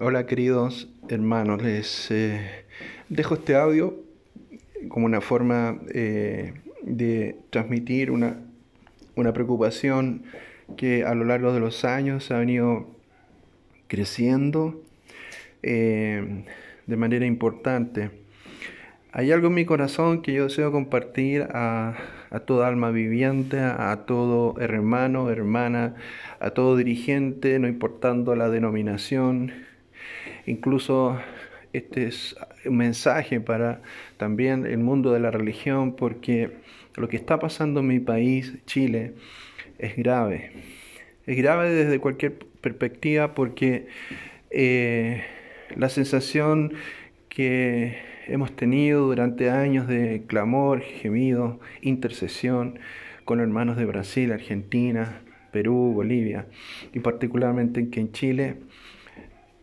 Hola queridos hermanos, les eh, dejo este audio como una forma eh, de transmitir una, una, preocupación que a lo largo de los años ha venido creciendo eh, de manera importante. Hay algo en mi corazón que yo deseo compartir a, a toda alma viviente, a todo hermano, hermana, a todo dirigente, no importando la denominación Incluso este es un mensaje para también el mundo de la religión porque lo que está pasando en mi país, Chile, es grave. Es grave desde cualquier perspectiva porque eh, la sensación que hemos tenido durante años de clamor, gemido, intercesión con hermanos de Brasil, Argentina, Perú, Bolivia y particularmente que en Chile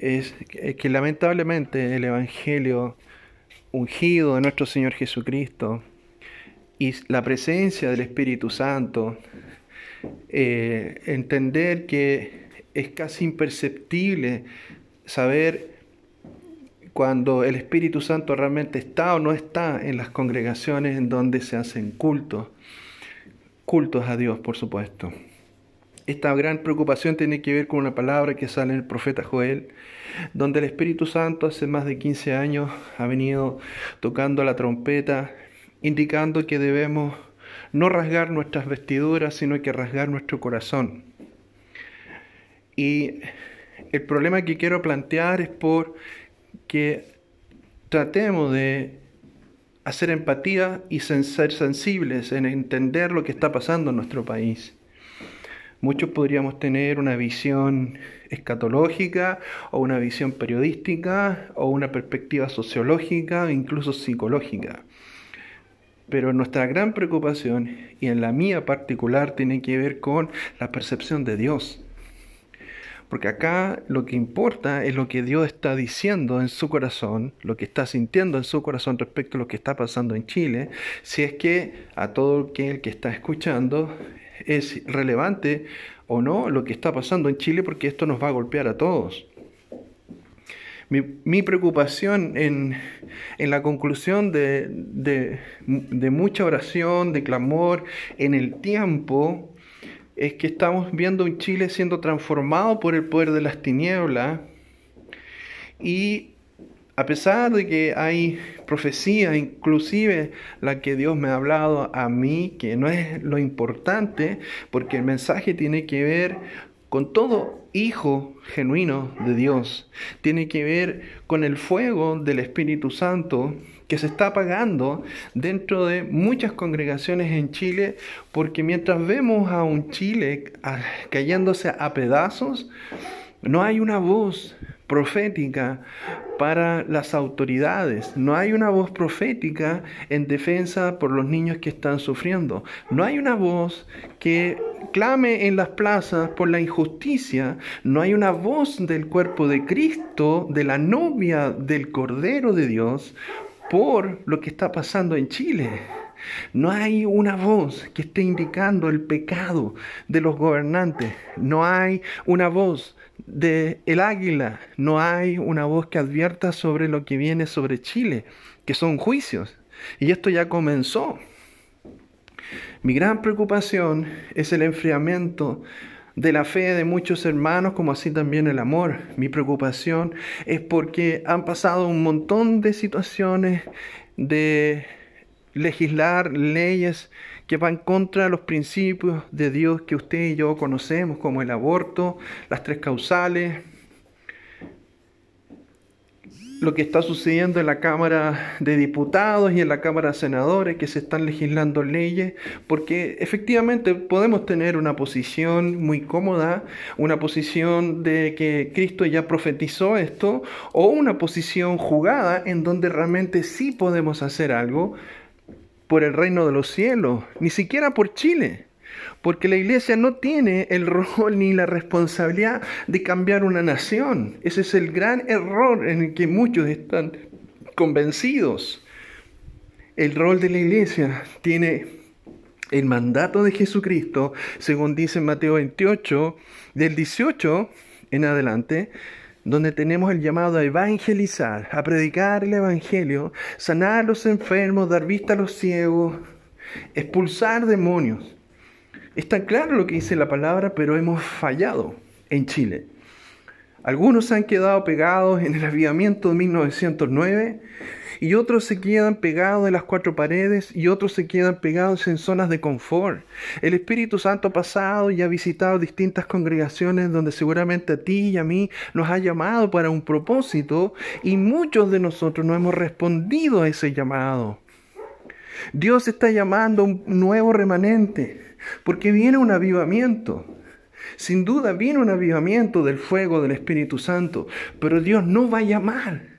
es que lamentablemente el Evangelio ungido de nuestro Señor Jesucristo y la presencia del Espíritu Santo, eh, entender que es casi imperceptible saber cuando el Espíritu Santo realmente está o no está en las congregaciones en donde se hacen cultos, cultos a Dios, por supuesto esta gran preocupación tiene que ver con una palabra que sale en el profeta Joel, donde el Espíritu Santo hace más de 15 años ha venido tocando la trompeta, indicando que debemos no rasgar nuestras vestiduras, sino que rasgar nuestro corazón. Y el problema que quiero plantear es por que tratemos de hacer empatía y ser sensibles en entender lo que está pasando en nuestro país. Muchos podríamos tener una visión escatológica o una visión periodística o una perspectiva sociológica incluso psicológica. Pero nuestra gran preocupación, y en la mía particular, tiene que ver con la percepción de Dios. Porque acá lo que importa es lo que Dios está diciendo en su corazón, lo que está sintiendo en su corazón respecto a lo que está pasando en Chile, si es que a todo aquel que está escuchando es relevante o no lo que está pasando en Chile porque esto nos va a golpear a todos. Mi, preocupación en, la conclusión de, de mucha oración, de clamor, en el tiempo, es que estamos viendo un Chile siendo transformado por el poder de las tinieblas y a pesar de que hay profecía, inclusive la que Dios me ha hablado a mí, que no es lo importante, porque el mensaje tiene que ver con todo hijo genuino de Dios, tiene que ver con el fuego del Espíritu Santo que se está apagando dentro de muchas congregaciones en Chile, porque mientras vemos a un Chile cayéndose a pedazos, no hay una voz profética para las autoridades. No hay una voz profética en defensa por los niños que están sufriendo. No hay una voz que clame en las plazas por la injusticia. No hay una voz del cuerpo de Cristo, de la novia del Cordero de Dios, por lo que está pasando en Chile. No hay una voz que esté indicando el pecado de los gobernantes. No hay una voz de el águila. No hay una voz que advierta sobre lo que viene sobre Chile, que son juicios. Y esto ya comenzó. Mi gran preocupación es el enfriamiento de la fe de muchos hermanos, como así también el amor. Mi preocupación es porque han pasado un montón de situaciones de legislar leyes que van contra los principios de Dios que usted y yo conocemos, como el aborto, las tres causales, lo que está sucediendo en la Cámara de Diputados y en la Cámara de Senadores, que se están legislando leyes, porque efectivamente podemos tener una posición muy cómoda, una posición de que Cristo ya profetizó esto, o una posición jugada en donde realmente sí podemos hacer algo, por el reino de los cielos, ni siquiera por Chile, porque la iglesia no tiene el rol ni la responsabilidad de cambiar una nación. Ese es el gran error en el que muchos están convencidos. El rol de la iglesia tiene el mandato de Jesucristo, según dice Mateo 28, del 18 en adelante, donde tenemos el llamado a evangelizar, a predicar el Evangelio, sanar a los enfermos, dar vista a los ciegos, expulsar demonios. Está claro lo que dice la palabra, pero hemos fallado en Chile. Algunos han quedado pegados en el avivamiento de 1909 y otros se quedan pegados en las cuatro paredes y otros se quedan pegados en zonas de confort. El Espíritu Santo ha pasado y ha visitado distintas congregaciones donde seguramente a ti y a mí nos ha llamado para un propósito y muchos de nosotros no hemos respondido a ese llamado. Dios está llamando a un nuevo remanente porque viene un avivamiento. Sin duda viene un avivamiento del fuego del Espíritu Santo, pero Dios no va a llamar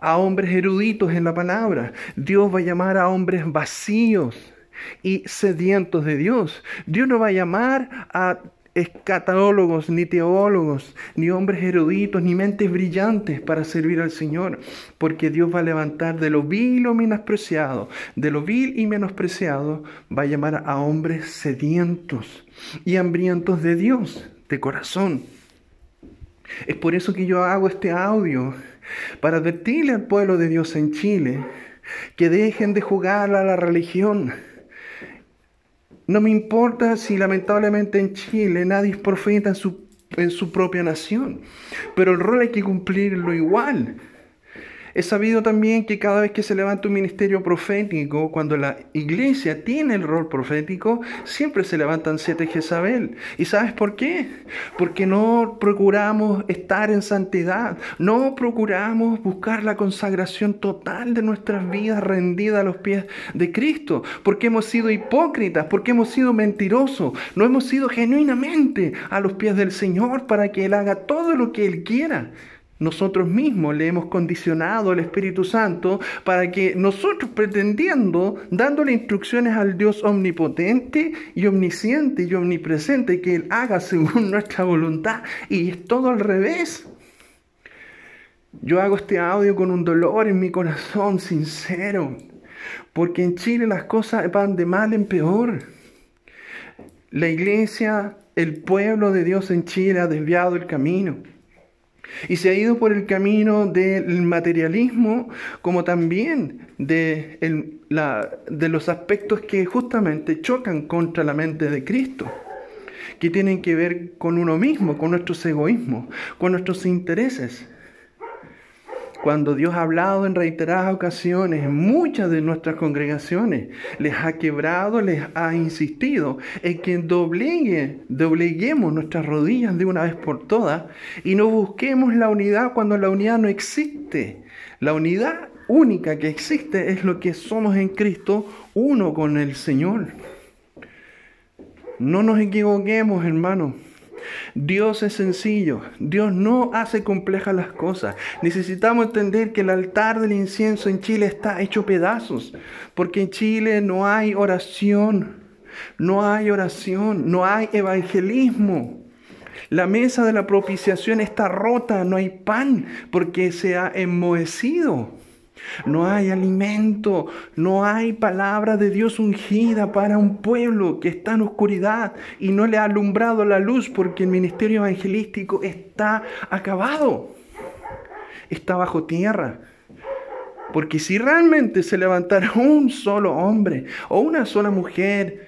a hombres eruditos en la palabra. Dios va a llamar a hombres vacíos y sedientos de Dios. Dios no va a llamar a escatólogos, ni teólogos, ni hombres eruditos, ni mentes brillantes para servir al Señor, porque Dios va a levantar de lo vil o menospreciado, de lo vil y menospreciado, va a llamar a hombres sedientos y hambrientos de Dios, de corazón. Es por eso que yo hago este audio para advertirle al pueblo de Dios en Chile que dejen de jugar a la religión. No me importa si lamentablemente en Chile nadie es profeta en su, en su propia nación, pero el rol hay que cumplirlo igual. Es sabido también que cada vez que se levanta un ministerio profético, cuando la iglesia tiene el rol profético, siempre se levantan siete Jezabel. ¿Y sabes por qué? Porque no procuramos estar en santidad, no procuramos buscar la consagración total de nuestras vidas rendida a los pies de Cristo, porque hemos sido hipócritas, porque hemos sido mentirosos, no hemos sido genuinamente a los pies del Señor para que Él haga todo lo que Él quiera. Nosotros mismos le hemos condicionado al Espíritu Santo para que nosotros pretendiendo, dándole instrucciones al Dios omnipotente y omnisciente y omnipresente, que Él haga según nuestra voluntad, y es todo al revés. Yo hago este audio con un dolor en mi corazón sincero, porque en Chile las cosas van de mal en peor. La iglesia, el pueblo de Dios en Chile ha desviado el camino. Y se ha ido por el camino del materialismo como también de, de los aspectos que justamente chocan contra la mente de Cristo, que tienen que ver con uno mismo, con nuestros egoísmos, con nuestros intereses cuando Dios ha hablado en reiteradas ocasiones en muchas de nuestras congregaciones, les ha quebrado, les ha insistido en que doblegue, dobleguemos nuestras rodillas de una vez por todas y no busquemos la unidad cuando la unidad no existe. La unidad única que existe es lo que somos en Cristo, uno con el Señor. No nos equivoquemos, hermanos. Dios es sencillo, Dios no hace complejas las cosas. Necesitamos entender que el altar del incienso en Chile está hecho pedazos, porque en Chile no hay oración, no hay oración, no hay evangelismo. La mesa de la propiciación está rota, no hay pan, porque se ha enmohecido. No hay alimento, no hay palabra de Dios ungida para un pueblo que está en oscuridad y no le ha alumbrado la luz porque el ministerio evangelístico está acabado, está bajo tierra. Porque si realmente se levantara un solo hombre o una sola mujer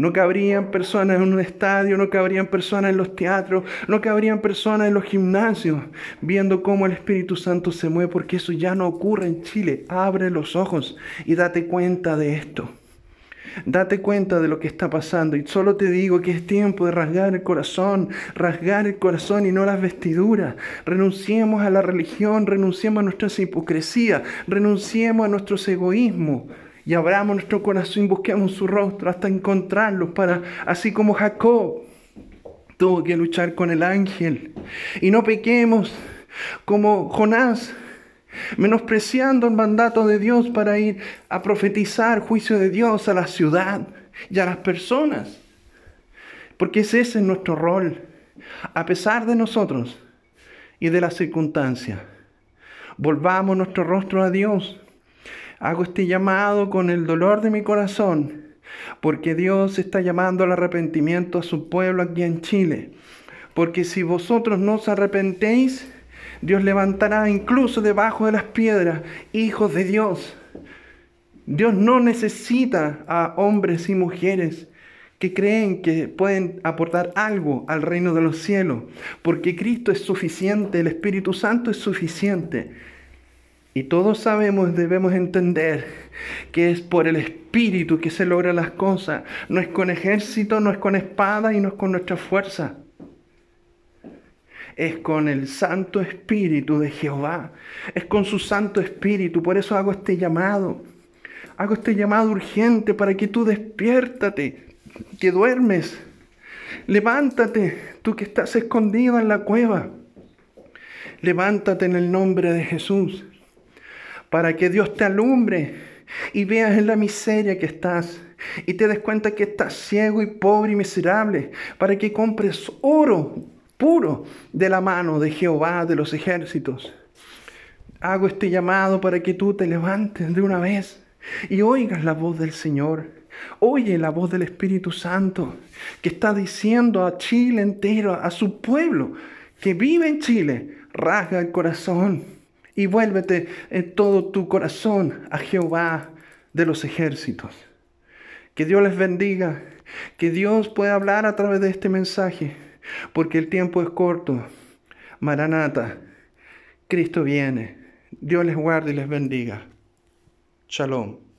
no cabrían personas en un estadio, no cabrían personas en los teatros, no cabrían personas en los gimnasios, viendo cómo el Espíritu Santo se mueve, porque eso ya no ocurre en Chile. Abre los ojos y date cuenta de esto. Date cuenta de lo que está pasando y solo te digo que es tiempo de rasgar el corazón, rasgar el corazón y no las vestiduras. Renunciemos a la religión, renunciemos a nuestras hipocresías, renunciemos a nuestros egoísmos y abramos nuestro corazón y busquemos su rostro hasta encontrarlo para, así como Jacob tuvo que luchar con el ángel. Y no pequemos como Jonás, menospreciando el mandato de Dios para ir a profetizar juicio de Dios a la ciudad y a las personas. Porque ese es nuestro rol, a pesar de nosotros y de las circunstancias. Volvamos nuestro rostro a Dios Hago este llamado con el dolor de mi corazón, porque Dios está llamando al arrepentimiento a su pueblo aquí en Chile. Porque si vosotros no os arrepentéis, Dios levantará incluso debajo de las piedras hijos de Dios. Dios no necesita a hombres y mujeres que creen que pueden aportar algo al reino de los cielos, porque Cristo es suficiente, el Espíritu Santo es suficiente. Y todos sabemos, debemos entender que es por el Espíritu que se logran las cosas. No es con ejército, no es con espada y no es con nuestra fuerza. Es con el Santo Espíritu de Jehová. Es con su Santo Espíritu. Por eso hago este llamado. Hago este llamado urgente para que tú despiértate, que duermes. Levántate, tú que estás escondido en la cueva. Levántate en el nombre de Jesús, para que Dios te alumbre y veas en la miseria que estás y te des cuenta que estás ciego y pobre y miserable, para que compres oro puro de la mano de Jehová de los ejércitos. Hago este llamado para que tú te levantes de una vez y oigas la voz del Señor Oye la voz del Espíritu Santo que está diciendo a Chile entero, a su pueblo que vive en Chile, rasga el corazón y vuélvete en todo tu corazón a Jehová de los ejércitos. Que Dios les bendiga, que Dios pueda hablar a través de este mensaje, porque el tiempo es corto. Maranata, Cristo viene. Dios les guarde y les bendiga. Shalom.